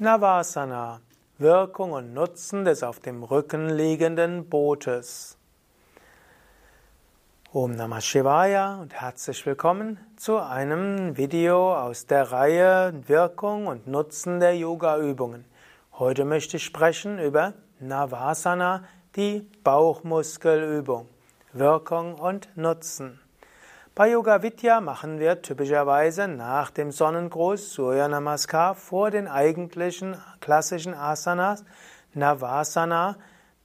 Navasana. Wirkung und Nutzen des auf dem Rücken liegenden Bootes. Om Namah Shivaya und herzlich willkommen zu einem Video aus der Reihe Wirkung und Nutzen der Yoga-Übungen. Heute möchte ich sprechen über Navasana, die Bauchmuskelübung. Wirkung und Nutzen. Bei Yoga Vidya machen wir typischerweise nach dem Sonnengruß Surya Namaskar vor den eigentlichen klassischen Asanas Navasana,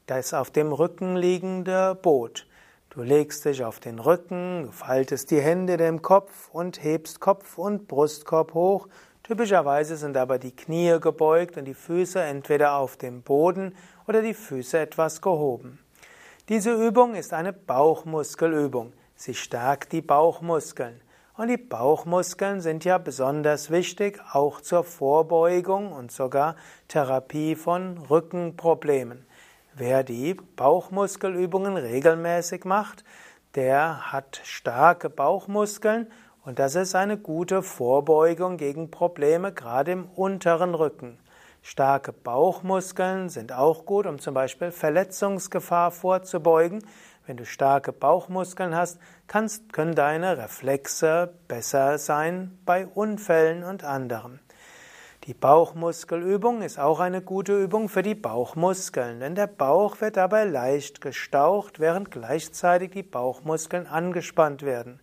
das auf dem Rücken liegende Boot. Du legst dich auf den Rücken, faltest die Hände dem Kopf und hebst Kopf und Brustkorb hoch. Typischerweise sind aber die Knie gebeugt und die Füße entweder auf dem Boden oder die Füße etwas gehoben. Diese Übung ist eine Bauchmuskelübung. Sie stärkt die Bauchmuskeln. Und die Bauchmuskeln sind ja besonders wichtig, auch zur Vorbeugung und sogar Therapie von Rückenproblemen. Wer die Bauchmuskelübungen regelmäßig macht, der hat starke Bauchmuskeln und das ist eine gute Vorbeugung gegen Probleme, gerade im unteren Rücken. Starke Bauchmuskeln sind auch gut, um zum Beispiel Verletzungsgefahr vorzubeugen, wenn du starke Bauchmuskeln hast, kannst, können deine Reflexe besser sein bei Unfällen und anderem. Die Bauchmuskelübung ist auch eine gute Übung für die Bauchmuskeln, denn der Bauch wird dabei leicht gestaucht, während gleichzeitig die Bauchmuskeln angespannt werden.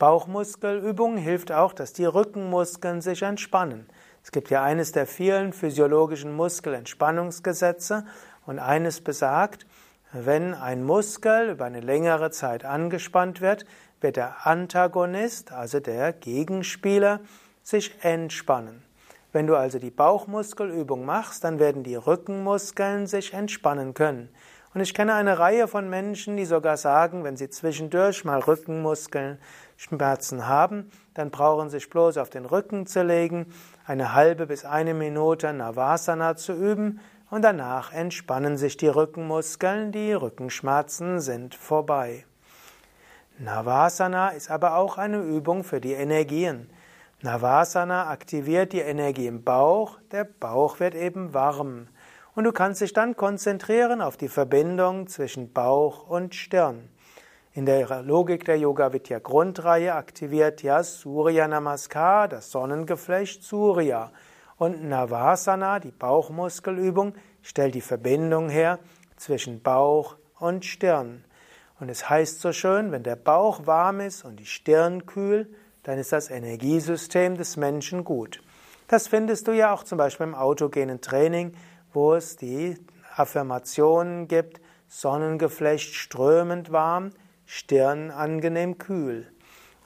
Bauchmuskelübung hilft auch, dass die Rückenmuskeln sich entspannen. Es gibt ja eines der vielen physiologischen Muskelentspannungsgesetze und eines besagt, wenn ein Muskel über eine längere Zeit angespannt wird, wird der Antagonist, also der Gegenspieler, sich entspannen. Wenn du also die Bauchmuskelübung machst, dann werden die Rückenmuskeln sich entspannen können. Und ich kenne eine Reihe von Menschen, die sogar sagen, wenn sie zwischendurch mal Rückenmuskelschmerzen haben, dann brauchen sie sich bloß auf den Rücken zu legen, eine halbe bis eine Minute Navasana zu üben und danach entspannen sich die Rückenmuskeln, die Rückenschmerzen sind vorbei. Navasana ist aber auch eine Übung für die Energien. Navasana aktiviert die Energie im Bauch, der Bauch wird eben warm. Und du kannst dich dann konzentrieren auf die Verbindung zwischen Bauch und Stirn. In der Logik der Yoga Vidya Grundreihe aktiviert ja Surya Namaskar, das Sonnengeflecht Surya. Und Navasana, die Bauchmuskelübung, stellt die Verbindung her zwischen Bauch und Stirn. Und es heißt so schön, wenn der Bauch warm ist und die Stirn kühl, dann ist das Energiesystem des Menschen gut. Das findest du ja auch zum Beispiel im autogenen Training, wo es die Affirmationen gibt, Sonnengeflecht strömend warm, Stirn angenehm kühl.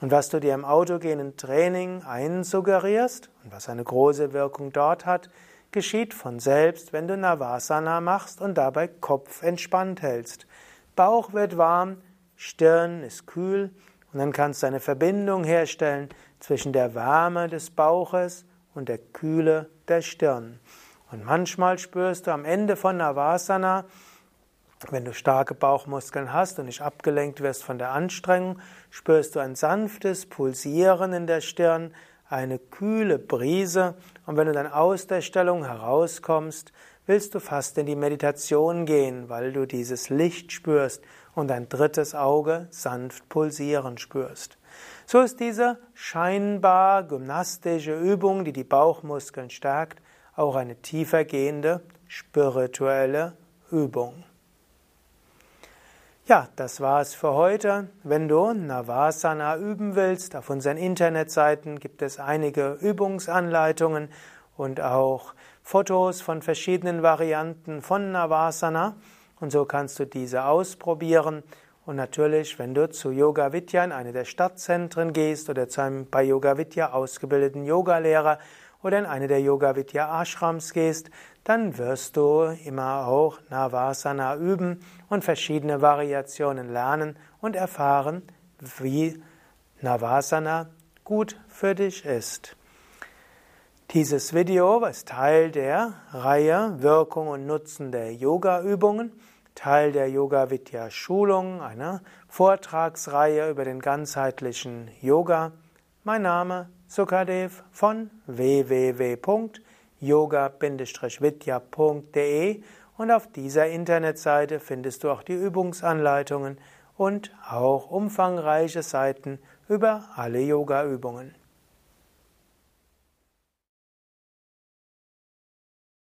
Und was du dir im autogenen Training einsuggerierst und was eine große Wirkung dort hat, geschieht von selbst, wenn du Navasana machst und dabei Kopf entspannt hältst. Bauch wird warm, Stirn ist kühl und dann kannst du eine Verbindung herstellen zwischen der Wärme des Bauches und der Kühle der Stirn. Und manchmal spürst du am Ende von Navasana, wenn du starke Bauchmuskeln hast und nicht abgelenkt wirst von der Anstrengung, spürst du ein sanftes Pulsieren in der Stirn, eine kühle Brise und wenn du dann aus der Stellung herauskommst, willst du fast in die Meditation gehen, weil du dieses Licht spürst und dein drittes Auge sanft pulsieren spürst. So ist diese scheinbar gymnastische Übung, die die Bauchmuskeln stärkt, auch eine tiefergehende spirituelle Übung. Ja, das war's für heute. Wenn du Navasana üben willst, auf unseren Internetseiten gibt es einige Übungsanleitungen und auch Fotos von verschiedenen Varianten von Navasana. Und so kannst du diese ausprobieren. Und natürlich, wenn du zu Yoga Vidya in eine der Stadtzentren gehst oder zu einem bei Yoga Vidya ausgebildeten Yogalehrer oder in eine der Yoga Vidya Ashrams gehst, dann wirst du immer auch Navasana üben und verschiedene Variationen lernen und erfahren, wie Navasana gut für dich ist. Dieses Video ist Teil der Reihe Wirkung und Nutzen der Yoga-Übungen, Teil der Yoga Vidya Schulung, einer Vortragsreihe über den ganzheitlichen Yoga. Mein Name Sukadev von www yoga-vidya.de und auf dieser Internetseite findest du auch die Übungsanleitungen und auch umfangreiche Seiten über alle Yoga-Übungen.